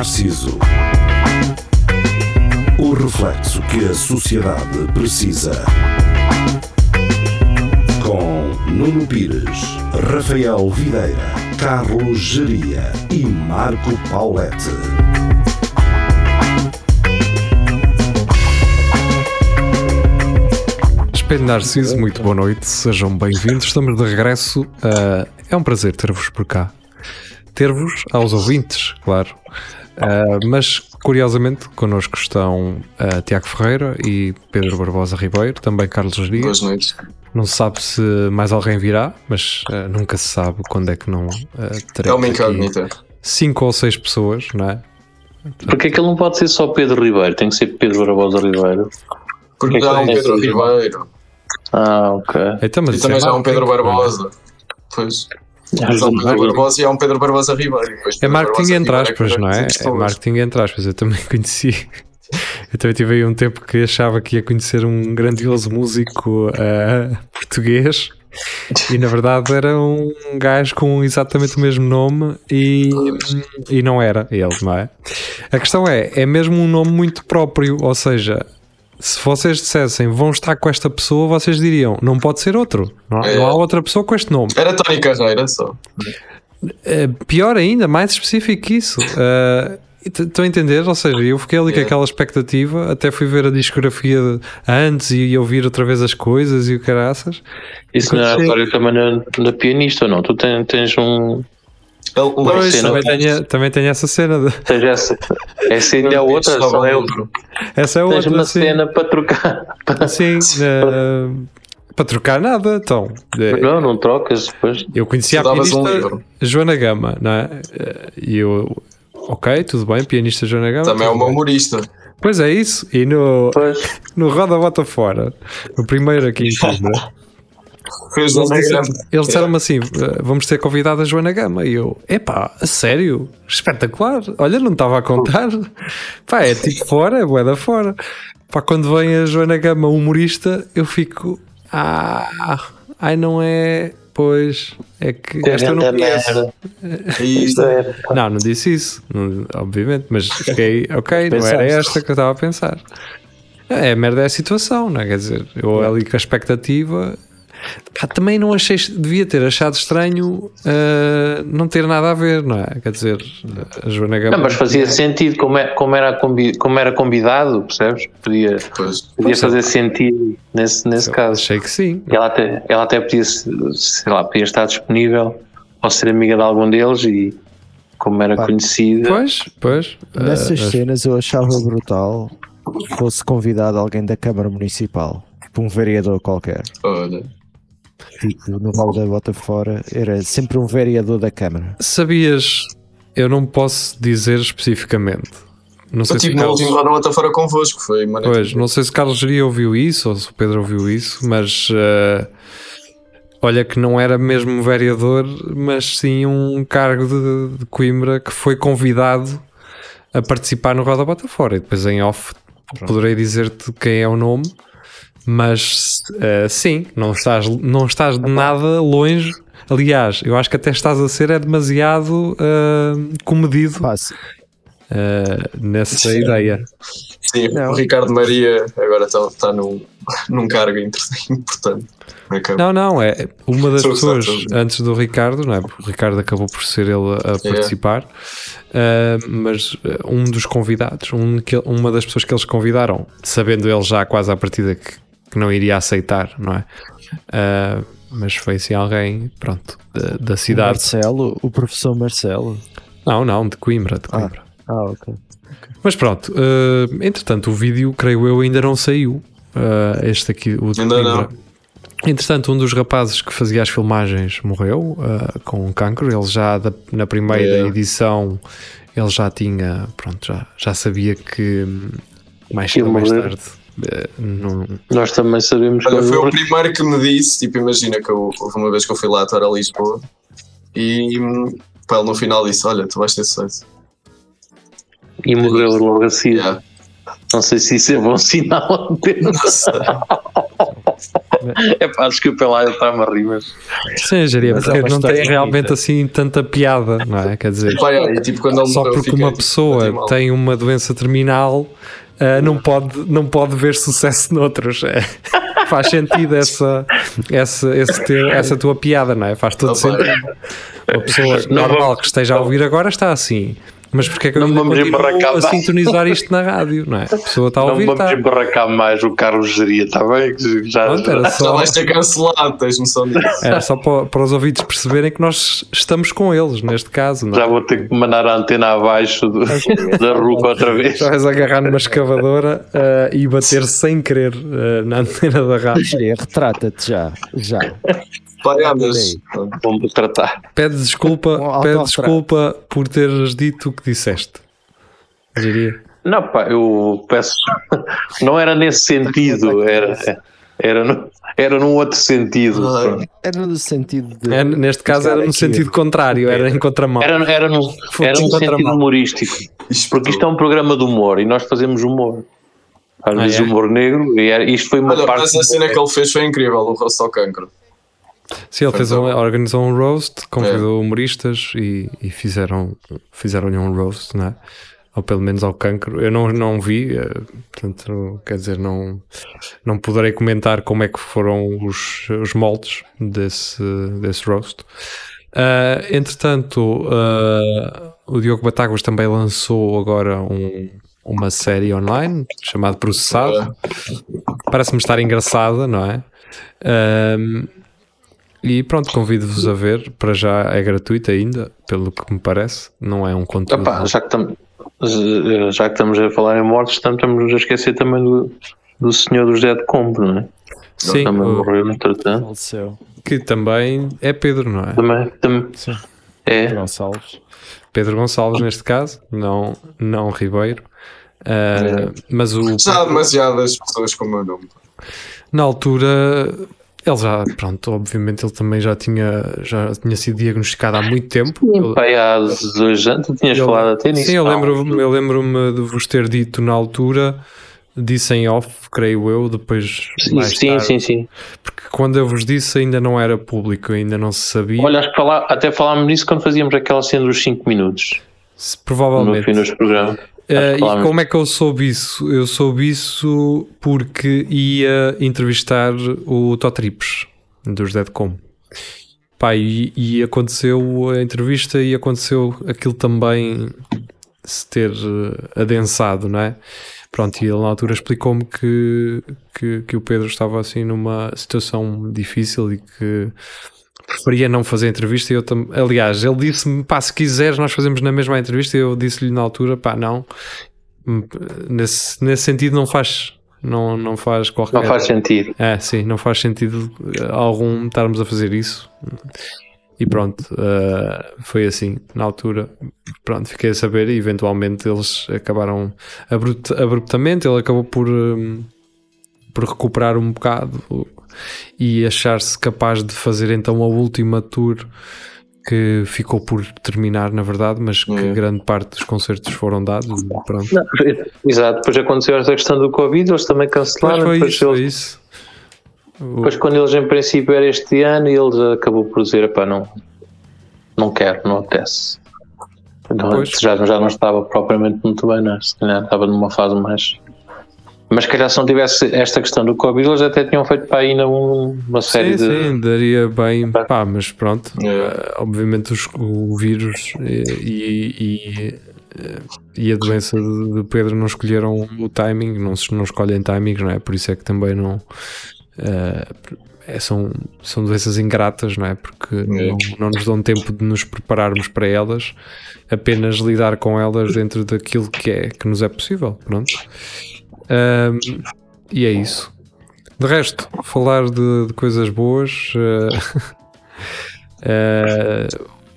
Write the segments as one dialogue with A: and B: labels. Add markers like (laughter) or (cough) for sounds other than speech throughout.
A: Narciso. O reflexo que a sociedade precisa. Com Nuno Pires, Rafael Videira, Carlos Geria e Marco Paulette.
B: Espelho Narciso, muito boa noite, sejam bem-vindos. Estamos de regresso. Uh, é um prazer ter-vos por cá. Ter-vos aos ouvintes, claro. Uh, mas, curiosamente, connosco estão uh, Tiago Ferreira e Pedro Barbosa Ribeiro, também Carlos Dias.
C: Boas noites.
B: Não se sabe se mais alguém virá, mas uh, nunca se sabe quando é que não uh, teremos
C: É uma incógnita.
B: cinco ou seis pessoas, não é?
D: Porque é que ele não pode ser só Pedro Ribeiro? Tem que ser Pedro Barbosa Ribeiro.
C: Porque
D: É
C: já há um Pedro Ribeiro.
D: Ah, ok.
B: Então, mas
C: E também
B: é
C: já há um Pedro
B: é?
C: Barbosa. Pois. Mas um Pedro Barbosa e há um Pedro Barbosa Ribeiro.
B: É marketing
C: Barbosa
B: entre
C: Ribeiro
B: aspas, não é? É marketing entre aspas. Eu também (laughs) conheci. Eu também tive aí um tempo que achava que ia conhecer um grandioso músico eh, português e na verdade era um gajo com exatamente o mesmo nome e, e não era ele, não é? A questão é, é mesmo um nome muito próprio, ou seja, se vocês dissessem vão estar com esta pessoa, vocês diriam não pode ser outro, não, há- não há outra pessoa com este nome.
C: Era Tony Carreira só.
B: Uh, pior ainda, mais específico que isso. Uh, (laughs) t- Estão a entender? Ou seja, eu fiquei ali com
C: É.
B: aquela expectativa, até fui ver a discografia antes e ouvir outra vez as coisas e o caraças.
D: Isso não é a história também na, na pianista ou não? Tu tens, tens um.
C: Ele
D: Pois,
C: cena-
B: também, tenho, também tenho essa cena. de-
D: Tens essa. Essa ainda é outra, só é
C: um
D: outra.
B: essa é
D: Tens
B: outra.
D: uma
B: sim.
D: cena para trocar.
B: Sim, uh, (laughs) para trocar nada. Então, uh,
D: Não, não trocas depois.
B: eu conhecia a
C: um
B: pianista
C: livro.
B: Joana Gama, não é? Uh, E eu, ok, tudo bem, pianista Joana Gama.
C: Também é uma
B: bem.
C: humorista.
B: Pois é isso. E no,
D: Pois. (laughs)
B: no Roda Bota Fora, o primeiro aqui em Coimbra.
C: Fez
B: Eles disseram- eles disseram-me assim: "Eh, vamos ter convidado a Joana Gama. E eu, epá, a sério? Espetacular. Olha, não estava a contar. Pá, é tipo fora, é boeda fora. Pá, quando vem a Joana Gama, humorista, eu fico, ah, ai, não é. Pois, é que esta eu não conheço.
C: E
D: Isto é.
B: Não, não disse isso, não- obviamente, mas fiquei, (laughs) ok, não
E: Pensaste.
B: era esta que eu estava a pensar. É, a merda é a situação, não é? Quer dizer, eu ali com a expectativa. Pá, também não achei, devia ter achado estranho ah, não ter nada a ver, não é? Quer dizer, a Joana Gama.
D: Não, mas fazia sentido como, é, como, era, como era convidado, percebes? Podia,
C: Pois.
D: podia fazer sentido nesse, nesse caso.
B: Achei que sim.
D: Ela até, ela até podia, se- sei lá, podia estar disponível ou ser amiga de algum deles e como era
E: Pá.
D: conhecida.
B: Pois, pois.
E: Nessas
B: ah,
E: cenas eu achava brutal que fosse convidado alguém da Câmara Municipal, tipo um vereador qualquer.
C: Olha.
E: Tipo, no Val da Bota Fora era sempre um vereador da Câmara.
B: sabias, eu não posso dizer especificamente. Não sei
C: Eu
B: se
C: no
B: Carlos-
C: último Roda Bota Fora convosco. Foi maneiro.
B: Pois, não sei se Carlos Geria ouviu isso ou se o Pedro ouviu isso, mas eh, olha que não era mesmo vereador, mas sim um cargo de, de Coimbra que foi convidado a participar no Roda Bota Fora. E depois em off poderei dizer-te quem é o nome, mas eh, sim, não estás, não estás de nada longe. Aliás, eu acho que até estás a ser é demasiado eh, comedido eh, nessa
C: Sim.
B: ideia.
C: Sim,
E: Não.
C: o Ricardo Maria agora está, está num, (laughs) num cargo importante.
B: Não, não, é uma das
C: Sou
B: pessoas antes do Ricardo, não é? Porque o Ricardo acabou por ser ele a participar, ah, mas um dos convidados, um que, uma das pessoas que eles convidaram, sabendo ele já quase à partida que, que não iria aceitar, não é? Ah, mas foi assim alguém, pronto, da, da
E: o
B: cidade.
E: Marcelo, o professor Marcelo.
B: Não, não, de Coimbra, de
E: Ah.
B: Coimbra.
E: Ah, ok.
B: Mas pronto, ah, entretanto, o vídeo, creio eu, ainda não saiu. Ah, este aqui, o de
C: Ainda
B: Coimbra.
C: não.
B: Entretanto, um dos rapazes que fazia as filmagens morreu ah, com um cancro. Ele já da- na primeira
C: É.
B: edição ele já tinha, pronto, já, já sabia que hum, mais cedo mais tarde não,
D: Nós também sabemos
C: Olha,
D: que
C: foi o
D: ele-
C: primeiro que me disse, tipo, imagina que eu, houve uma vez que eu fui lá atuar a Lisboa e pá, ele no final disse, olha, tu vais ter sucesso.
D: e morreu logo assim.
C: Yeah.
D: Não sei se isso é bom (laughs) sinal.
C: Sei.
D: É pá, desculpa lá, eu estava a rir, mas.
B: Sim,
E: é
B: porque não tem realmente assim tanta piada, não é? Quer dizer,
C: Pá, é, tipo, quando ele
B: só porque uma
C: tipo,
B: pessoa
C: animal.
B: tem uma doença terminal ah, não, pode, não pode ver sucesso (laughs) noutros. É. Faz sentido essa, essa, esse teu- essa tua piada, não é? Faz todo sentido. Uma pessoa normal que esteja a ouvir agora está assim. Mas porque é que eu
D: Não vamos embarracar
B: a sintonizar isto na rádio, não é? A pessoa está a
D: Não
B: ouvir,
D: vamos
B: está.
D: embarracar mais o Carlos Geria, está bem? Já,
B: Pronto, era
C: Já
B: só,
C: vais ser cancelado, tens noção disso.
B: era só para, para os ouvintes perceberem que nós estamos com eles, neste caso, não é?
D: já vou ter que mandar a antena abaixo do- (laughs) da ruca outra vez.
B: Já vais agarrar numa escavadora ah, e bater sem querer ah, na antena da rádio.
E: Retrata-te já. Já.
C: É.
D: Vamos tratar.
B: Pede desculpa, pede desculpa por teres dito que disseste. Diria.
D: Não, pá, eu peço. (laughs) Não era nesse sentido, era, era, no, era num outro sentido. Pronto.
E: Era no sentido de.
B: É, neste caso era no
E: aqui.
B: sentido contrário, era em contramão.
D: Era, era,
B: Foi
D: era
B: contramão.
D: sentido humorístico. Porque isto é um programa de humor e nós fazemos humor. Às
B: Ah,
D: vezes
B: é?
D: humor negro, e era, isto foi uma
C: Olha,
D: parte.
C: mas a cena que ele fez foi incrível, o rosto ao cancro.
B: Sim, ele fez um, organizou um roast, convidou
C: É.
B: humoristas e, e fizeram, fizeram-lhe um roast, não é? Ou pelo menos ao cancro. Eu não, não vi, eh, portanto, quer dizer, não, não poderei comentar como é que foram os, os moldes desse, desse roast. Ah, entretanto, ah, o Diogo Batáguas também lançou agora um- uma série online chamada Processado. Parece-me estar engraçada, não é? Ahm, e pronto, convido-vos a ver. Para já é gratuito ainda, pelo que me parece. Não é um conteúdo.
D: Epá, já, que estamos, já que estamos a falar em mortes, estamos, a esquecer também do, do senhor do José de Combo, não é?
B: Sim,
D: também
B: o-
D: morreu, entretanto.
B: Que também é Pedro, não é?
D: Também, também
E: Sim.
D: é.
E: Gonçalves.
B: Pedro Gonçalves, neste caso, não, não Ribeiro. Ah, Mas o
C: Já há demasiadas pessoas com o meu nome.
B: na altura ele já, pronto, obviamente ele também já tinha, já tinha sido diagnosticado há muito tempo. Ele-
D: Pai, há dois anos, tu tinhas
B: Eu-
D: falado até nisso.
B: Sim, eu
D: não?
B: lembro-me eu lembro-me de vos ter dito na altura, disse em off, creio eu, depois
D: Sim,
B: mais
D: sim,
B: tarde,
D: sim, sim.
B: porque quando eu vos disse ainda não era público, ainda não se sabia,
D: Olha, acho que fala- até falámos nisso quando fazíamos aquela cena dos 5 minutos
B: se-
D: no
B: provavelmente.
D: fim dos programas. Que
B: e como é que eu soube isso? Eu soube isso porque ia entrevistar o Totrips dos Deadcom. Pá, e, e aconteceu a entrevista e aconteceu aquilo também se ter eh, adensado, não é? Pronto, e ele na altura explicou-me que, que, que o Pedro estava assim numa situação difícil e que preferia não fazer entrevista. E eu tam... Aliás, ele disse-me: pá, se quiseres, nós fazemos na mesma entrevista. E eu disse-lhe na altura: pá, não, Hum, nesse, nesse sentido, não faz, não, não faz qualquer.
D: Não faz sentido.
B: É, sim, não faz sentido eh, algum estarmos a fazer isso. E pronto, eh, foi assim, na altura. Pronto, fiquei a saber e eventualmente eles acabaram abrupt- abruptamente. Ele acabou por, hum, por recuperar um bocado e achar-se capaz de fazer então a última tour que ficou por terminar, na verdade, mas que
C: É.
B: grande parte dos concertos foram dados. Pronto.
D: Não, exato, depois aconteceu essa questão do Covid, eles também
B: Mas
D: cancelaram. depois,
B: isso, foi
D: eles-
B: isso. O-
D: depois quando eles em princípio era este ano e eles acabou por dizer, pá, não, não quero, não apetece. Então, já, já não estava propriamente muito bem, não é? Se calhar estava numa fase mais. Mas se calhar se não tivesse esta questão do Covid, eles até tinham feito para aí um- uma série
B: sim,
D: de.
B: sim, daria bem, pá, mas pronto,
C: É.
B: eh, obviamente os- o vírus e, e, e, eh, e a doença de, Pedro não escolheram o timing, não, se- não escolhem timings, não é? Por isso é que também não é, são, são doenças ingratas, não é? Porque não, não nos dão tempo de nos prepararmos para elas, apenas lidar com elas dentro daquilo que é que nos é possível, pronto. Ahm, e é isso. De resto, falar de, de coisas boas. eh, (laughs) eh,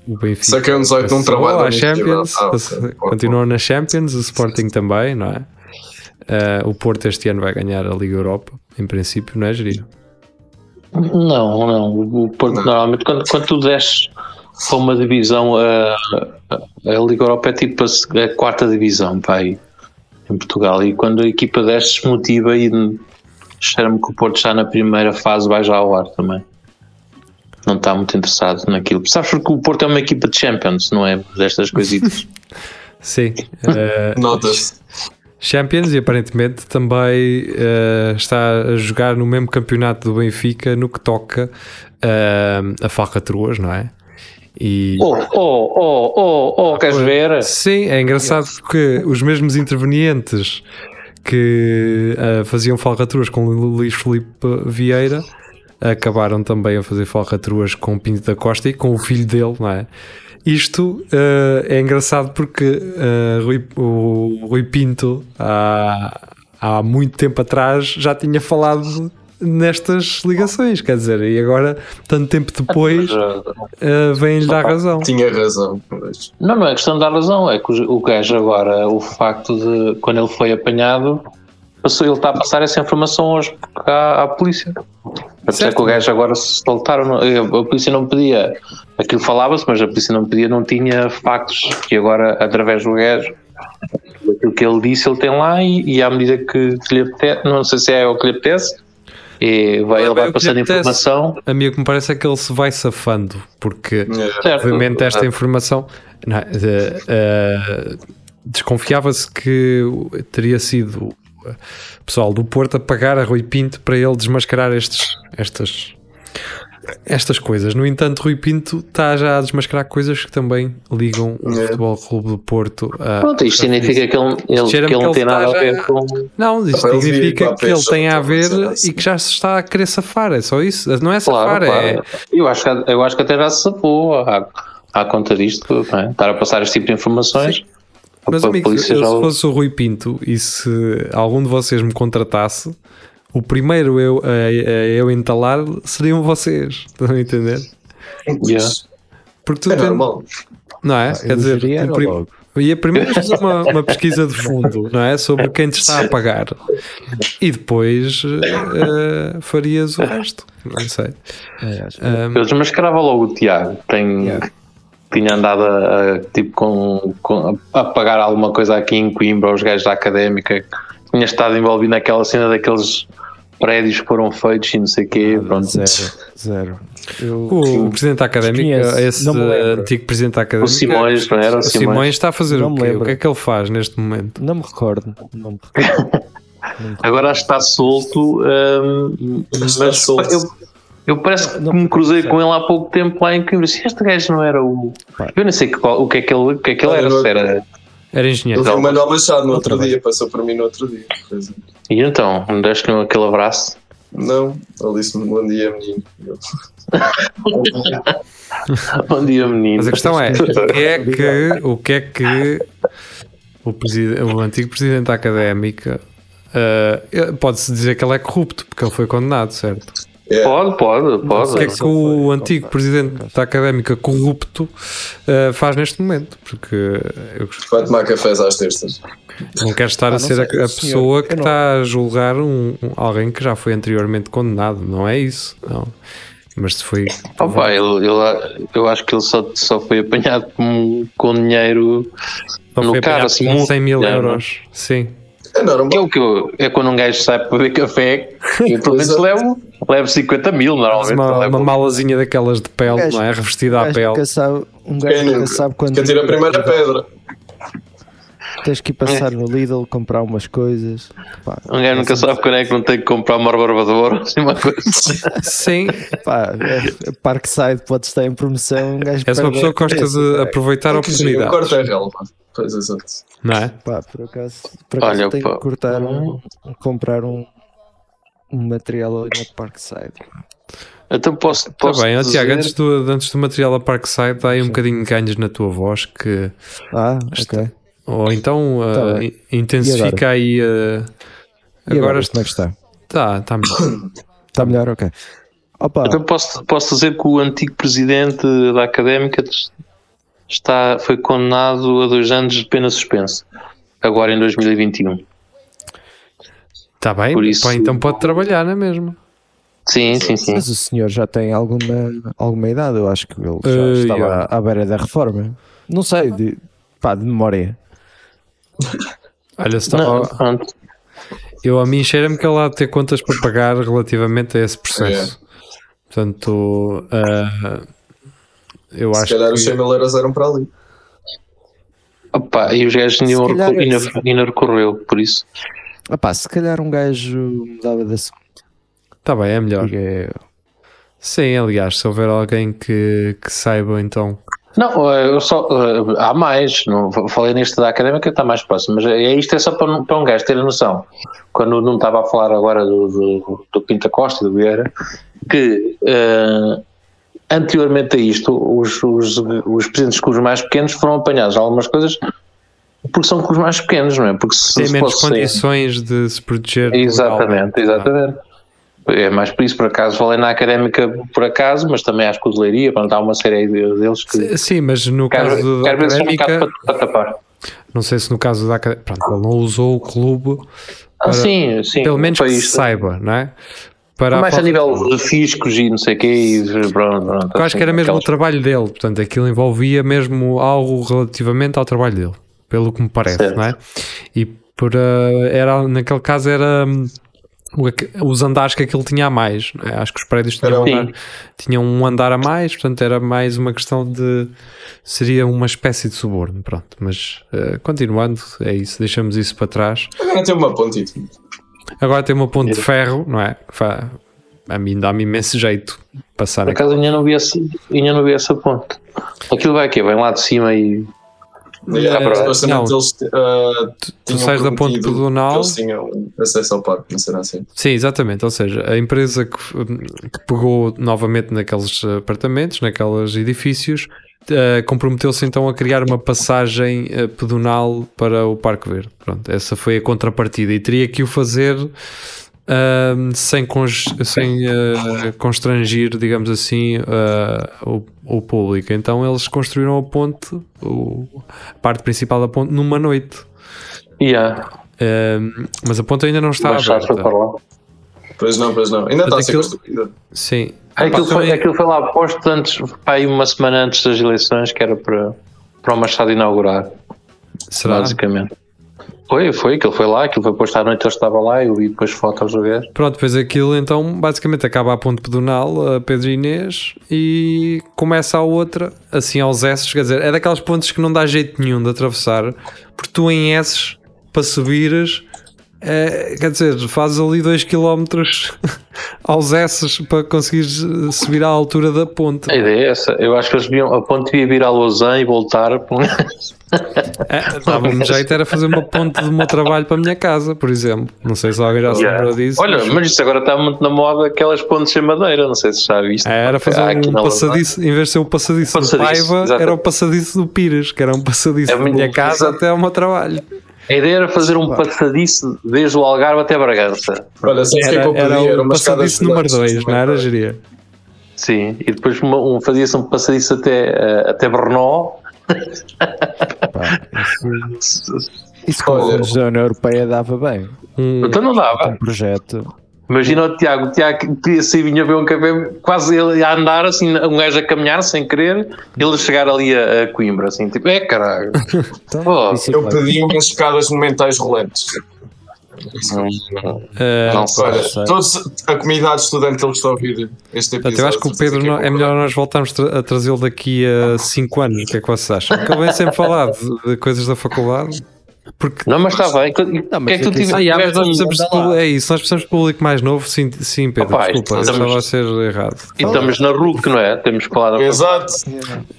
B: o Benfica.
C: Saquei um 18 num
B: passou
C: trabalho.
B: à
C: da
B: Champions,
C: Ah,
B: continuou na Champions, o Sporting também, não é? Eh, o Porto este ano vai ganhar a Liga Europa, em princípio, não é, Gerir?
D: Não, não. O Porto,
C: Não.
D: normalmente, quando, quando tu desces para uma divisão, a, a, a Liga Europa é tipo a, a quarta divisão, pá, aí, em Portugal. E quando a equipa desce, se motiva e cheira-me que o Porto já na primeira fase vai já ao ar também. Não está muito interessado naquilo. Sabes porque o Porto é uma equipa de Champions, não é? Destas coisitas. (laughs)
B: Sim. eh,
C: Nota-se.
B: Champions e aparentemente também eh, está a jogar no mesmo campeonato do Benfica no que toca eh, a falcatruas, não é? E
D: oh, oh, oh, oh, oh, queres ver?
B: sim, é engraçado porque os mesmos intervenientes que eh, faziam falcatruas com Luís Filipe Vieira acabaram também a fazer falcatruas com o Pinto da Costa e com o filho dele, não é? Isto eh, é engraçado porque eh, Rui- o Rui Pinto há, há muito tempo atrás já tinha falado nestas ligações, quer dizer, e agora, tanto tempo depois, eh, vem-lhe dar razão.
C: Tinha razão. mas-
D: Não, não é questão de dar razão, é que o o gajo agora, o facto de quando ele foi apanhado, passou, ele está a passar essa informação hoje à, à polícia.
B: Certo.
D: que o gajo agora se soltaram, a, a polícia não pedia, aquilo falava-se, mas a polícia não pedia, não tinha factos, e agora através do gajo, aquilo que ele disse, ele tem lá e, e à medida que, que lhe apetece, não sei se é o que lhe apetece, e vai, ele vai passando informação.
B: A mim o que me parece é que ele se vai safando, porque
C: É.
D: Certo.
B: obviamente esta informação não eh, eh, desconfiava-se que teria sido o pessoal do Porto a pagar a Rui Pinto para ele desmascarar estes, estas, estas coisas. No entanto, Rui Pinto está já a desmascarar coisas que também ligam o
C: É.
B: Futebol Clube do Porto a.
D: Pronto, isto significa que ele, ele, que ele
B: que
D: não tem nada a ver com.
B: Não, isto significa que ele tem a ver
C: assim?
B: e que já se está a querer safar. É só isso. Não é
D: Claro,
B: safar, é.
D: claro. Eu, acho que, eu acho que até já se safou à, à conta disto, é? estar a passar este tipo de informações.
B: Mas,
D: a
B: amigo,
D: polícia
B: eu,
D: já-
B: se fosse o Rui Pinto e se algum de vocês me contratasse, o primeiro eu, a, a eu entalar seriam vocês. Estão a entender?
D: Yeah.
B: Porque tu
C: É
B: tens-
C: normal.
B: Não é? Quer
E: Eu
B: dizer,
E: geria era
B: o prim-
E: logo.
B: ia primeiro fazer uma, uma pesquisa de fundo, não é? Sobre quem te está a pagar. E depois eh, farias o resto. Não sei.
E: É,
B: Ahm,
D: Eu desmascarava logo o Tiago, tem,
E: Yeah.
D: tinha andado a, a, tipo, com, com- a pagar alguma coisa aqui em Coimbra, os gajos da académica, que tinha estado envolvido naquela cena daqueles prédios que foram feitos e não sei o quê. Pronto.
E: Zero, zero. Eu,
B: o presidente da académica, esse
E: não
B: antigo presidente da
D: O
B: académica,
D: Simões, não era? O
B: o
D: Simões.
B: Simões está a fazer
E: Não
B: o quê? O que é que ele faz neste momento?
E: não me recordo. Não me recordo. (laughs) Não
D: Agora acho que está solto, hum,
C: Está
D: mas
C: solto.
D: eu, eu parece que
E: Não,
D: me cruzei com ele há pouco tempo lá em Coimbra. Se este gajo não era o. Eu nem sei que qual- o que é que ele, o que é que ele era,
C: não-
D: era.
B: Era
C: Eu
B: engenheiro.
C: vi o Manuel Machado no outro dia, passou por mim no outro dia. por exemplo.
D: E então, me deste aquele abraço.
C: Não, ele disse-me bom dia, menino. (laughs)
D: Bom dia, menino.
B: Mas a questão é, o que é que o, que é que o, preside- o antigo presidente da académica eh, pode-se dizer que ele é corrupto, porque ele foi condenado, certo?
C: É,
D: Pode, pode,
B: O que é
D: pode.
B: que o antigo presidente da académica corrupto eh, faz neste momento? Porque eu
C: vai tomar cafés às terças.
B: não quero estar
E: Ah,
B: a ser a,
E: sei,
B: a
E: senhor,
B: pessoa que
E: não-
B: está a julgar um, um- alguém que já foi anteriormente condenado, não é isso? Não. Mas se foi.
D: Opa, ele, ele- eu acho que ele só, só foi apanhado com, com dinheiro
B: Só
D: no
B: foi
D: carro, assim,
B: com
D: muito
B: 100 mil
D: dinheiro,
B: euros. Sim.
C: É
D: É
C: normal.
D: o que eu, é quando um gajo sai para beber café, (laughs) eu pelo menos levo, levo 50 mil normalmente.
B: uma,
D: levo-
B: uma malazinha daquelas de pele,
E: gajo-
B: não é? Revestida à pele.
E: nunca sabe, um gajo nunca
C: nunca?
E: sabe quando
C: Quer tirar a primeira (laughs) pedra.
E: tens que ir passar no Lidl comprar umas coisas. Pá,
D: Um gajo nunca sabe quando é que não tem que comprar uma barbadora assim uma coisa. (laughs)
B: Sim,
E: pá, é- Parkside pode estar em promoção. Um gajo
B: és uma pessoa que
E: a
B: gosta
E: cabeça,
B: de
E: pá.
B: aproveitar
C: Eu corta
B: oportunidades,
C: a relva. Pois exato.
B: não é?
E: Pá, por acaso, por acaso
D: Olha,
E: tenho
D: pá.
E: que cortar um, comprar um, um material ali na Parkside.
D: Então posso.
B: Está
D: posso
B: bem, ó,
D: dizer-
B: Tiago, antes do, antes do material a Parkside, dá aí um bocadinho de ganhos na tua voz, que,
E: Ah, ok.
B: ou então
E: Tá
B: uh,
E: bem.
B: in- intensifica aí. uh,
E: E agora,
B: agora
E: como é que está?
B: está, está melhor.
E: Está melhor? Ok. Opa,
D: Então posso, posso dizer que o antigo presidente da académica está, foi condenado a dois anos de pena suspensa. Agora em 2021.
B: Está bem,
D: Por isso-
B: então pode trabalhar, não é mesmo?
D: Sim, sim, sim.
E: mas o senhor já tem alguma, alguma idade, eu acho que ele já
B: Eh,
E: estava
B: yeah.
E: à, beira da reforma. Não sei, de, pá, de memória.
B: Olha, se está,
D: Não, pronto.
B: Eu a mim cheira-me que ele há de ter contas para pagar relativamente a esse processo. Portanto, ah, eu
C: Se
B: acho
C: calhar
B: que.
C: os 100 mil euros eram para ali.
D: Opa, e os gajos ainda,
E: calhar-
D: ainda, ainda recorreu, por isso.
E: Opá, se calhar um gajo mudava de assunto.
B: Está bem, é melhor.
E: Diga,
B: Sim, aliás, se houver alguém que, que saiba, então.
D: Não, eh, eu só, eh, há mais. Não, falei neste da académica, está mais próximo, mas é, isto é só para, um- para um gajo ter a noção. Quando não estava a falar agora do, do, do Pinta Costa, do Vieira, que eh, anteriormente a isto, os, os, os presidentes de clubes mais pequenos foram apanhados algumas coisas porque são clubes mais pequenos, não é? Porque se,
B: Tem
D: se
B: menos condições de se proteger.
D: Exatamente,
B: legalmente.
D: exatamente. É mais por isso, por acaso, falei na académica por acaso, mas também acho que o de Leiria, pronto, há uma série aí deles que
B: Sim, mas no
D: quero,
B: caso da
D: quero ver se é um bocado
B: académica,
D: para, para tapar.
B: não sei se no caso da académica, pronto, ele não usou o clube,
D: Ah,
B: Para-
D: sim, sim.
B: pelo menos que se saiba, não é? Para
D: Mais a
B: falta-
D: nível de fiscos e não sei o quê. E pronto, pronto,
B: Eu acho
D: assim,
B: que era mesmo
D: aquelas-
B: o trabalho dele, portanto, aquilo envolvia mesmo algo relativamente ao trabalho dele, pelo que me parece,
D: Certo.
B: não é? E por, era, naquele caso era hum, os andares que aquilo tinha a mais, não é? acho que os prédios tinham, andar, tinham um andar a mais, portanto era mais uma questão de seria uma espécie de suborno, pronto, mas eh, continuando, é isso, deixamos isso para trás.
C: Agora tem uma pontita.
B: Agora tem uma ponte de ferro, não é? A mim dá-me imenso jeito passar
D: Por acaso ainda não vi essa, ainda não vi essa ponte. Aquilo vai aqui, vem lá de cima e.
C: Supostamente
B: não.
C: eles ah,
B: Tu sais da ponte pedonal.
C: Eles tinham acesso ao parque, não será assim?
B: Sim, exatamente. Ou seja, a empresa que, que pegou novamente naqueles apartamentos, naqueles edifícios, eh, comprometeu-se então a criar uma passagem eh, pedonal para o Parque Verde. Pronto, essa foi a contrapartida e teria que o fazer sem, sem eh, constrangir, digamos assim, eh, o, o público. Então eles construíram a ponte, o- a parte principal da ponte, numa noite.
D: Yeah,
B: mas a ponte ainda não está aberta.
D: para lá.
C: Pois não, pois não. Ainda está a ser construída.
B: Sim.
D: Aquilo foi, aquilo foi lá posto antes, aí uma semana antes das eleições, que era para, para o Machado inaugurar,
B: Será?
D: basicamente. Foi, foi, aquilo foi lá, aquilo foi posto à noite, eu estava lá, eu vi depois fotos do gajo.
B: Pronto, depois aquilo então basicamente acaba a ponte pedonal, a Pedro Inês, e começa a outra, assim aos S, quer dizer, é daquelas pontes que não dá jeito nenhum de atravessar, porque tu em S, para subires, é, quer dizer, fazes ali 2 km (laughs) aos S para conseguires eh, subir à altura da ponte.
D: A ideia é essa, eu acho que eles deviam, a ponte devia vir a Lausanne e voltar.
B: É, Dava-me jeito era fazer uma ponte do meu trabalho para a minha casa, por exemplo. Não sei se alguém já se lembrou disso.
D: Olha,
B: mas-
D: mas isso agora está muito na moda, aquelas pontes em madeira, não sei se já viste.
B: É, era fazer
D: aqui
B: um passadiço, em vez de ser o passadiço,
D: Passadiço,
B: do Paiva,
D: exatamente.
B: era o passadiço do Pires, que era um passadiço
D: É
B: da minha casa até ao meu trabalho.
D: A ideia era fazer um passadiço desde o Algarve até Bragança.
C: Olha, o que é que
B: Era,
C: eu
B: era?
C: Era escada
B: passadiço número 2, não era. Geria?
D: Sim, e depois um, fazia-se um passadiço até, eh, até Brno.
E: Pá, isso, (laughs) isso com a União Europeia dava bem.
B: Um,
D: Então não dava.
E: Um projeto.
D: Imagina o Tiago, o Tiago queria sair, vinha ver um café, quase ele a andar assim, um gajo a caminhar sem querer, ele chegar ali a, a Coimbra, assim, tipo, é caralho. (laughs)
E: Então,
D: Oh,
C: Eu pedi umas escadas momentais rolantes.
B: eh,
D: Não sei.
C: Olha,
E: sei.
C: todos, a comunidade estudantil que está a ouvir este episódio.
B: portanto, eu acho que o Pedro não- é melhor nós voltarmos tra- a trazê-lo daqui a 5 anos. O que é que vocês acham? Porque ele vem sempre falar de, de coisas da faculdade. Porque
D: Não, mas está bem. O que
E: mas
D: é que
E: é que isso-
D: tiveste?
B: yeah, mas nós precisamos de
E: Anda lá.
B: público, é isso, nós precisamos de público mais novo, sim, sim Pedro,
D: Opa,
B: desculpa, eu
D: estamos-
B: estava a ser errado.
D: E estamos na RUC, não é? Temos da
C: Exato.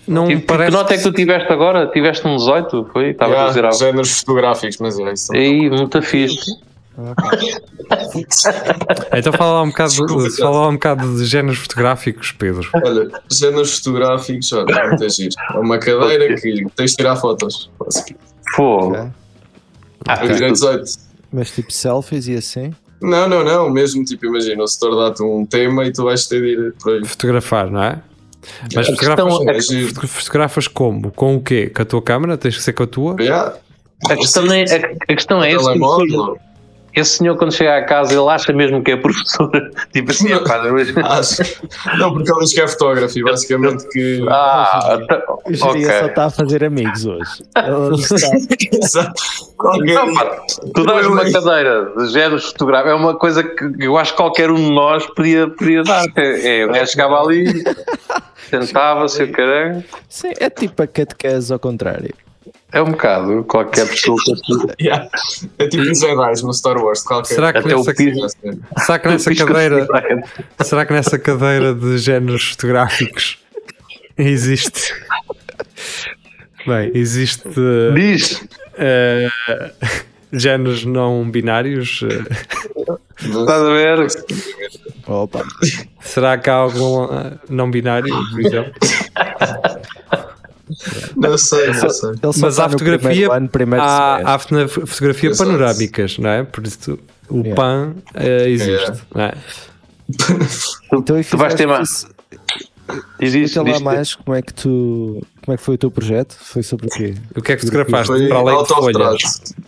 B: Não
D: Que,
B: me
D: que
B: parece.
D: nota é que tu tiveste agora? Tiveste um 18? Foi? Estava a
C: Yeah,
D: dizer algo.
C: géneros fotográficos, mas é isso.
D: Aí, muito fixe. (laughs)
B: Então fala lá um bocado,
C: Desculpa,
B: de, fala lá um bocado de géneros fotográficos, Pedro.
C: Olha, géneros fotográficos, olha, é muito giro. É uma cadeira que tens de tirar fotos.
D: Fogo. Ah,
C: Eu tirei 18.
E: Mas tipo selfies e assim.
C: Não, não, não. Mesmo tipo, imagina, o setor dá-te um tema e tu vais ter de ir por aí.
B: Fotografar, não é? Mas fotografas,
D: é
C: É
B: fotografas como? Com o quê? Com a tua câmera? Tens que ser com a tua?
C: Yeah.
D: A questão é, a, a questão é essa. Esse senhor quando chega à casa ele acha mesmo que é professor. (laughs) tipo assim,
C: Não.
D: pá, mas-
C: Acho. Não, porque ele diz que é fotógrafo e basicamente que.
D: Ah, tá-
E: O Jeria só
D: ok.
E: está a fazer amigos hoje. (laughs)
C: Exato. Qualquer-
D: Não, pá, tu dás uma cadeira de géneros fotográficos, é uma coisa que eu acho que qualquer um de nós podia, podia dar. É, é, o gajo chegava ali, sentava-se, o caralho.
E: Sim, é tipo a catequese ao contrário.
D: É um bocado, qualquer pessoa consegue. (laughs)
C: Yeah. É tipo os Jedi no Star Wars. Qualquer...
B: Será que,
D: Até o
B: nessa,
D: piso.
B: será que (laughs) nessa cadeira será que nessa cadeira de géneros fotográficos existe bem existe
D: Diz,
B: eh, géneros não binários Eh,
D: estás a ver?
E: Opa,
B: será que há algum eh, não binário por exemplo (laughs)
C: Não sei, não sei.
E: ele só
B: Mas há fotografia-
E: primeiro ano, primeiro
B: há, há fotogra- fotografia
C: Exato.
B: panorâmicas não é por isso o
E: Yeah.
B: pan eh, existe
C: Yeah.
B: não é? (laughs)
E: Então,
D: Tu vais ter mais.
E: Conta lá mais como é que tu. Como é que foi o teu projeto? Foi sobre o quê?
B: o que é que fotografaste
C: Foi
B: para além de folhas.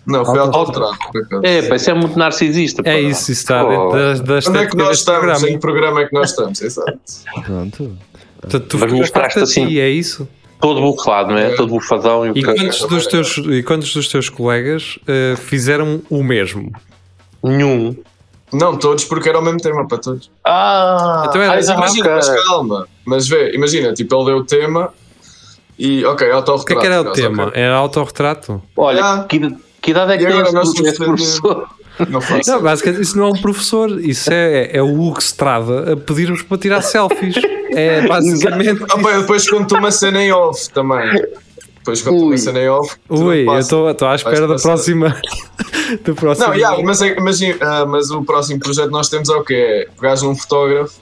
C: Não, foi autorretrato.
D: É, pá, isso é muito narcisista. pá.
B: é isso isso está
D: Oh.
B: dentro da, da
C: Onde é que nós estamos?
B: programa
C: Em que programa é que nós estamos? Exato.
E: Pronto.
B: Portanto, tu
D: Mas mostraste
B: a
D: assim.
B: ti, é isso?
D: Todo bufado, não é?
C: É.
D: Todo bufadão. E, o
B: E quantos dos teus, e quantos dos teus colegas eh, fizeram o mesmo?
D: Nenhum.
C: Não, todos, porque era o mesmo tema para todos.
D: Ah,
B: Então era
D: ai,
B: assim,
C: Imagina, mas calma. Mas vê, imagina, tipo, ele deu o tema e, ok, autorretrato.
B: O que é que era o tema?
C: acaso,
B: Era autorretrato?
D: Olha,
C: Ah.
D: que, que idade é que tem
C: agora nós
D: esse, professor?
C: Não faço.
B: Não, basicamente isso não é um professor, isso é, é o Hugo Strada a pedir-nos para tirar selfies. É basicamente.
C: Ah, eu depois conto uma cena em off também. Depois conto uma cena em off.
B: Ui, eu estou à espera da próxima. (laughs) Do próximo.
C: Não, yeah, mas, é- imagina, ah, mas o próximo projeto que nós temos é o quê? É pegares num fotógrafo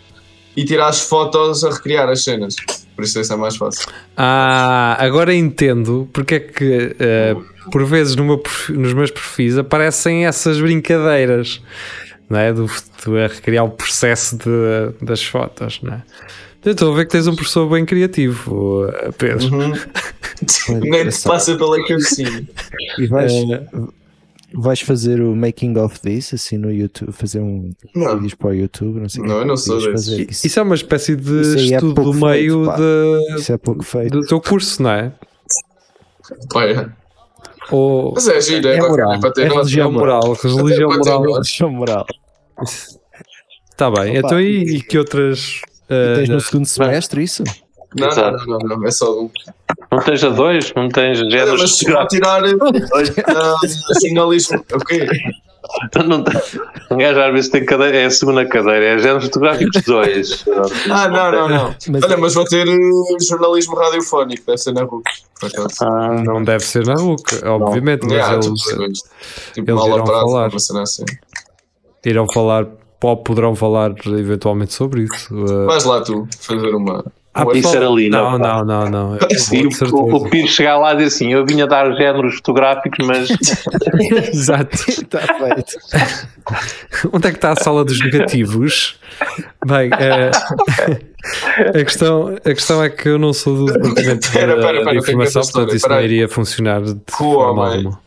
C: e tirares fotos a recriar as cenas. Por isso isso é mais fácil.
B: Ah, agora entendo porque é que eh, por vezes no meu nos meus perfis aparecem essas brincadeiras, não é? Do, do a recriar o processo de- das fotos, não é? Eu estou a ver que tens um professor bem criativo, Pedro. (laughs)
C: Nem te passa pela cabecinha.
E: E vais,
B: Eh,
E: vais fazer o making of this assim no YouTube, fazer um
C: Não.
E: vídeos para o YouTube, não sei
C: Não,
E: que
C: eu não sou
E: fazer. Isso,
B: Isso é uma espécie de
E: é
B: estudo
E: pouco
B: do meio
E: feito,
B: de-
E: isso é pouco feito.
B: do teu curso, não é?
C: Pá, é.
B: Ou
C: Mas é giro, é,
E: É moral,
C: é para ter
E: é
B: religião moral, religião
C: pode ter
B: moral.
E: Religião moral.
B: Está bem,
E: Opa.
B: então e, e que outras. eh,
E: Tens no segundo semestre isso?
C: Não, não, não, não, não, é só um.
D: Não tens a dois? Não tens
C: Olha,
D: géneros
C: mas se for tirar ah, jornalismo, o quê?
D: Não tem- Um gajo às vezes tem cadeira, é a segunda cadeira, é géneros fotográficos 2.
C: Ah, não, não, não.
E: Mas-
C: Olha, mas vou ter eh, jornalismo radiofónico, deve ser na RUC.
D: Ah,
B: não deve ser na RUC, obviamente, mas
C: Yeah,
B: eles,
C: tu percebes. Tipo,
B: eles irão falar.
C: assim.
B: irão falar, ou poderão falar eventualmente sobre isso. eh.
C: Vais lá tu, fazer uma.
B: Ah, pessoal-
D: era ali,
B: não,
D: não?
B: não, não, (laughs)
D: Sim, o, o Pires chegar lá e dizer assim: Eu vinha dar géneros fotográficos, mas (laughs)
B: Exato.
E: Está feito.
B: Onde é que está a sala dos negativos? Bem, eh, a, questão, a questão é que eu não sou do departamento de,
C: Pera, pera, pera,
B: informação, portanto isso não iria funcionar de
C: O
B: forma
C: homem.
B: alguma.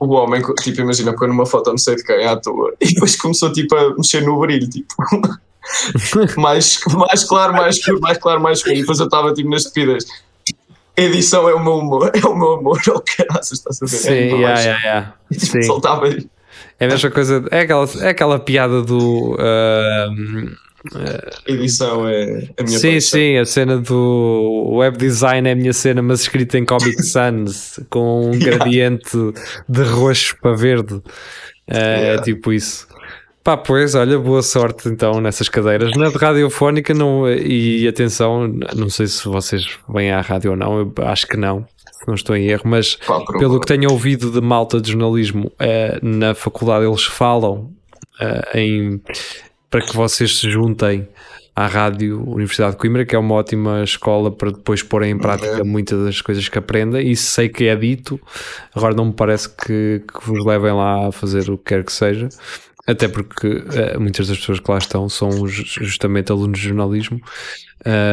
C: O homem, tipo, imagina, põe numa foto não sei de quem à toa e depois começou tipo a mexer no brilho, tipo. (laughs) mais, mais claro, mais mais claro, mais. E depois eu estava tipo nas estupidez. Edição é o meu humor, é o meu amor, é o caraças, estás a ver?
B: Sim,
C: é
B: yeah, yeah, yeah.
C: Tipo,
B: Sim.
C: soltava aí.
B: É a mesma coisa, é aquela, é aquela piada do. ah,
C: Edição é a minha
B: sim,
C: paixão.
B: sim, a cena do web design é a minha cena, mas escrita em Comic (laughs) Sans com um gradiente de roxo para verde. É,
C: Yeah.
B: tipo isso. Pá, pois, olha, boa sorte então nessas cadeiras. Na de radiofónica, não, e atenção, não sei se vocês vêm à rádio ou não, eu acho que não, não estou em erro, mas pelo que tenho ouvido de malta de jornalismo, eh, na faculdade eles falam eh, em, para que vocês se juntem à Rádio Universidade de Coimbra, que é uma ótima escola para depois porem em prática
C: É.
B: muitas das coisas que aprendem. Isso sei que é dito, agora não me parece que, que vos levem lá a fazer o que quer que seja. Até porque eh, muitas das pessoas que lá estão são ju- justamente alunos de jornalismo.
C: É.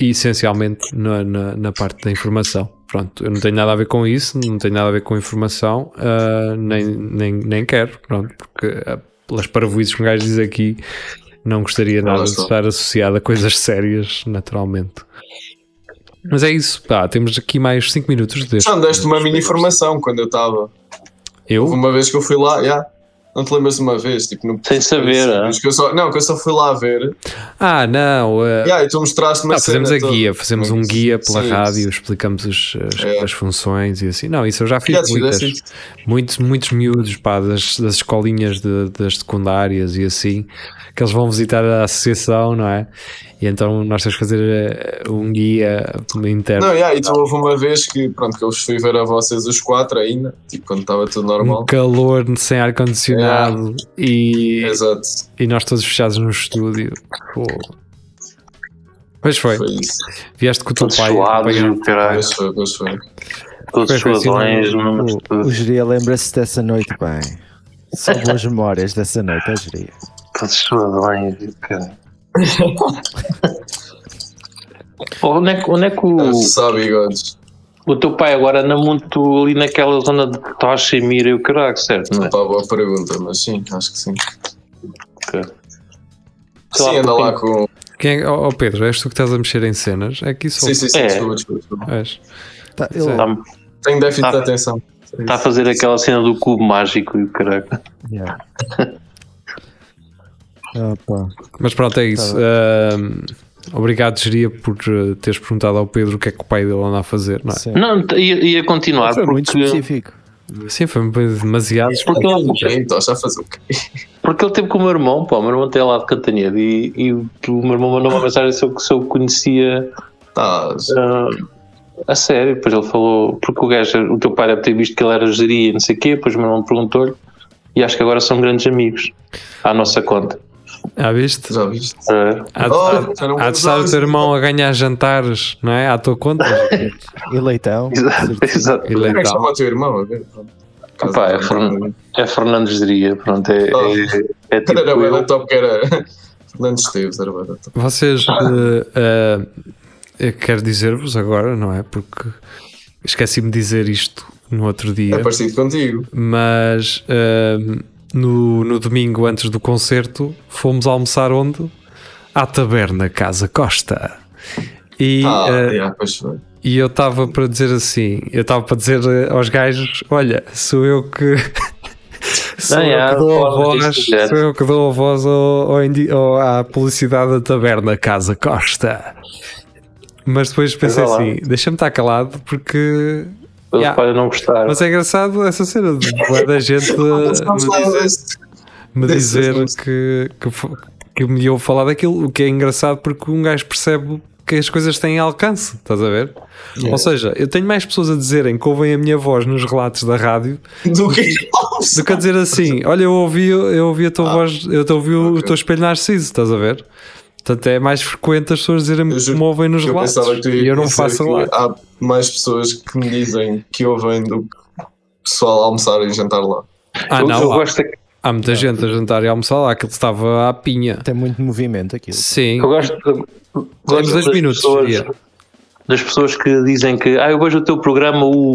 B: e essencialmente na, na, na parte da informação. pronto, eu não tenho nada a ver com isso, não tenho nada a ver com informação, ah, nem, nem, nem quero, pronto, porque ah, pelas parvoízes que um gajo diz aqui, não gostaria nada de estar associado a coisas sérias, naturalmente. Mas é isso, pá, temos aqui mais 5 minutos deste.
C: Já deste uma mini informação quando eu estava. Houve
B: Eu?
C: uma vez que eu fui lá, já. Não te lembras de uma vez? Tipo, no,
D: Sem saber, ah?
C: que eu só, Não, que eu só fui lá ver.
B: Ah, não, ah,
C: Yeah, e tu mostraste-me
B: Não,
C: a
B: fazemos
C: cena
B: a guia,
C: toda.
B: fazemos um guia pela
C: sim,
B: rádio, explicamos as, as,
C: É.
B: as funções e assim. Não, isso eu já fiz
C: te
B: muitas. Muitos, muitos miúdos pá, das, das escolinhas de- das secundárias e assim, que eles vão visitar a associação, não é? E então nós temos que fazer eh, um guia interno.
C: Não, yeah, e tu houve uma vez que, pronto, que eu fui ver a vocês os quatro ainda, tipo, quando estava tudo normal.
B: Um calor sem ar-condicionado e,
C: Exato,
B: e nós todos fechados no estúdio. Pô. Pois foi,
C: foi isso.
B: vieste com o teu pai.
D: suados,
C: Pois foi, pois foi.
D: todos
B: assim,
D: suadões,
B: não-
D: não-
E: O, o Geria lembra-se dessa noite bem. Só boas memórias dessa noite, é Geria.
D: todos suadões, caralho. (laughs) Onde é, que- onde é que o,
C: Só bigodes.
D: O teu pai agora anda muito ali naquela zona de Tocha e Mira e o caralho, certo? Não é?
C: Pá, boa pergunta, mas sim, acho que sim.
D: Ok. Sei
C: Sim, anda lá com.
B: Quem é, oh, Pedro, és tu que estás a mexer em cenas? É que isso
C: Sim, sim, sim,
D: É.
C: desculpa, desculpa, desculpa.
B: És.
E: Tá, ele,
D: Está
C: Tenho déficit
D: Tá.
C: de atenção.
D: tá a fazer aquela cena do cubo mágico e o caralho.
E: Yeah. (laughs) Ah.
B: Mas pronto, é isso. Ahm, obrigado, Geria, por eh, teres perguntado ao Pedro o que é que o pai dele anda a fazer, não é?
E: Sim.
D: Não, ia, ia continuar
E: Foi muito
D: porque,
E: específico.
B: Sim, foi demasiado.
D: porque, ele,
C: Então, já faz o quê? (laughs)
D: porque ele teve com o meu irmão, pô, o meu irmão tem lá de Cantanhede e, e o meu irmão mandou uma mensagem se eu, se eu conhecia ah, a sério. Depois ele falou, porque o gajo, o teu pai deve ter visto que ele era geria e não sei o quê, depois o meu irmão perguntou-lhe e acho que agora são grandes amigos à nossa conta.
B: Ah, viste?
C: já viste?
D: Ah,
B: Há de,
C: Oh,
B: há-
C: já não
B: há de estar o teu irmão a ganhar jantares, não é? À tua conta. (laughs)
E: E leitão.
D: exato, exato.
B: E
C: Como é que chama o teu irmão?
D: Opa, é Fernando. É Fernando Geria, pronto, é,
C: Oh.
D: é, é tipo
C: Era bem top que era. (laughs) Fernando Esteves, era bem top.
B: Vocês, eh, eh, eu quero dizer-vos agora, não é? Porque esqueci-me de dizer isto no outro
C: É
B: dia,
C: parecido contigo.
B: mas ehm, no, no domingo antes do concerto fomos almoçar onde? À taberna Casa Costa. E,
C: Ah, yeah, pois foi.
B: E eu estava para dizer assim, eu estava para dizer eh, aos gajos, olha, sou eu que (laughs) sou,
D: Não,
B: eu
D: é,
B: que dou a voz, sou eu que dou a voz ao, à publicidade da taberna Casa Costa. Mas depois pensei assim, deixa-me estar calado porque Yeah.
D: podem não gostar.
B: mas é engraçado essa cena de da gente (laughs) me dizer, me dizer que, que, que me iam falar daquilo, o que é engraçado porque um gajo percebe que as coisas têm alcance, estás a ver? Ou seja, eu tenho mais pessoas a dizerem que ouvem a minha voz nos relatos da rádio
C: Do que
B: do que a dizer assim: Olha, eu ouvi, eu ouvi a tua
C: Ah,
B: voz, eu te ouvi o
C: ok.
B: teu espelho narciso, estás a ver? Portanto, é mais frequente as pessoas dizerem
C: Eu
B: que me ouvem nos
C: eu
B: relatos
C: pensava que tu
B: e eu não faço
C: que
B: relatos.
C: Há mais pessoas que me dizem que ouvem do que pessoal almoçar e jantar lá.
B: Ah,
D: eu,
B: não,
D: eu
B: há,
D: gosto é
B: há muita gente a jantar e a almoçar lá, aquilo estava à pinha.
E: Tem muito movimento aquilo.
B: Sim,
D: eu gosto, eu
B: temos dois minutos.
D: pessoas. Das pessoas que dizem que ah, eu vejo o teu programa, o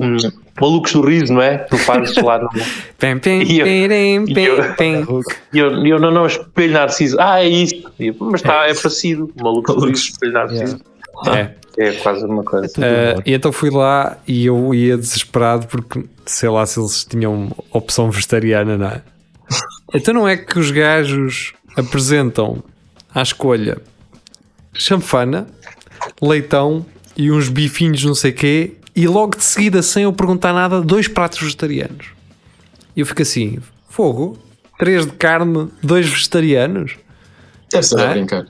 D: Malucos do Riso, não é? Tu fazes lá no. (laughs)
B: Pem, pem,
D: E eu- e eu-. E eu, e eu não, não, espelho narciso. Ah, é isso. Eu, mas está, é parecido. Malucos do Riso, espelho narciso.
B: É.
D: É quase a mesma coisa.
E: É
B: Uh, e então fui lá e eu ia desesperado porque sei lá se eles tinham opção vegetariana, não é? (laughs) Então não é que os gajos apresentam à escolha chanfana, leitão e uns bifinhos não sei quê e logo de seguida, sem eu perguntar nada, dois pratos vegetarianos. E eu fico assim, fogo, três de carne, dois vegetarianos?
C: Deve
B: É?
C: a (laughs) brincar.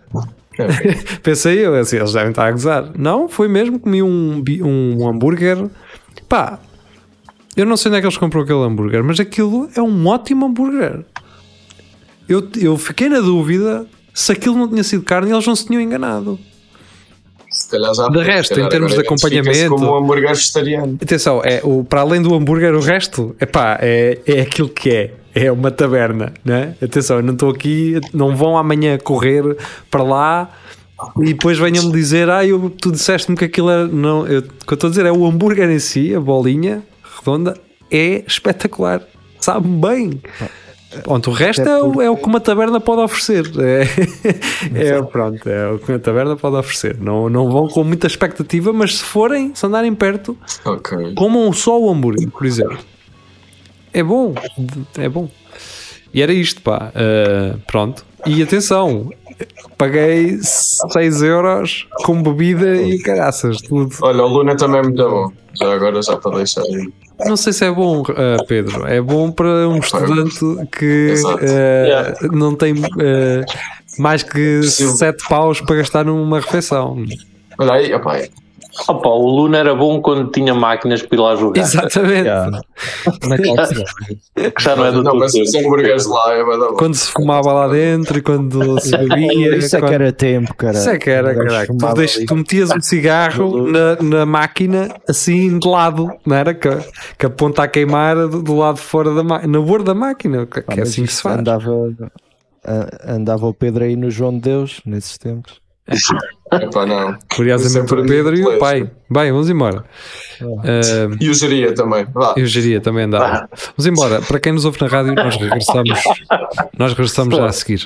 C: É, bem.
B: Pensei eu, assim, eles devem estar a gozar. Não, foi mesmo, comi um, um hambúrguer. Pá, eu não sei onde é que eles compram aquele hambúrguer, mas aquilo é um ótimo hambúrguer. Eu, eu fiquei na dúvida se aquilo não tinha sido carne e eles não se tinham enganado.
C: Já.
B: De resto, em termos de
C: identifica-se
B: acompanhamento-
C: Como um hambúrguer vegetariano.
B: Atenção, é, o, para além do hambúrguer, o resto epá, é, é aquilo que é. É uma taberna, né? Atenção, eu não estou aqui, não vão amanhã correr para lá e depois venham-me dizer, ah, eu, tu disseste-me que aquilo era. Não, eu, o que eu estou a dizer é o hambúrguer em si, a bolinha redonda, é espetacular. Sabe bem. Pronto, o resto é o, é o que uma taberna pode oferecer. (laughs) É, é, pronto, é o que uma taberna pode oferecer. Não, não vão com muita expectativa, mas se forem, se andarem perto,
C: Ok.
B: comam só o hambúrguer, por exemplo. É bom, é bom. E era isto, pá. Uh, pronto. E atenção, paguei 6 euros com bebida e caraças, tudo.
C: Olha, o Luna também é muito bom. Já agora, já para deixar aí.
B: Não sei se é bom, uh, Pedro. É bom para um estudante que uh,
D: Yeah.
B: não tem uh, mais que
C: Sim.
B: 7 paus para gastar numa refeição.
C: Olha aí, opá, é.
D: Opa, o Luna era bom quando tinha máquinas para ir lá jogar.
B: Exatamente.
E: Yeah. Cidade.
D: Que (laughs) já não é do
C: Não,
D: teu
C: mas os hambúrgueres lá é bom.
B: Quando se fumava lá dentro e quando se bebia.
E: Isso é
B: quando-
E: que era tempo, cara.
B: Isso é que era, caraca. Tu,
E: fumava
B: deix-
E: ali.
B: tu metias um cigarro na, na máquina assim de lado, não era? Que, que a ponta a queimar do, do lado de fora da máquina, no bordo da máquina, que, que
E: Ah,
B: é assim que se faz.
E: Andava, andava o Pedro aí no João de Deus, nesses tempos.
C: Epá, não.
B: Curiosamente
C: é
B: o Pedro e o
C: para
B: pai. Bem, vamos embora. Ah,
C: E o geria também. Vá.
B: eu geria também andava. Vamos embora. Para quem nos ouve na rádio, nós regressamos. (laughs) Nós regressamos já a seguir.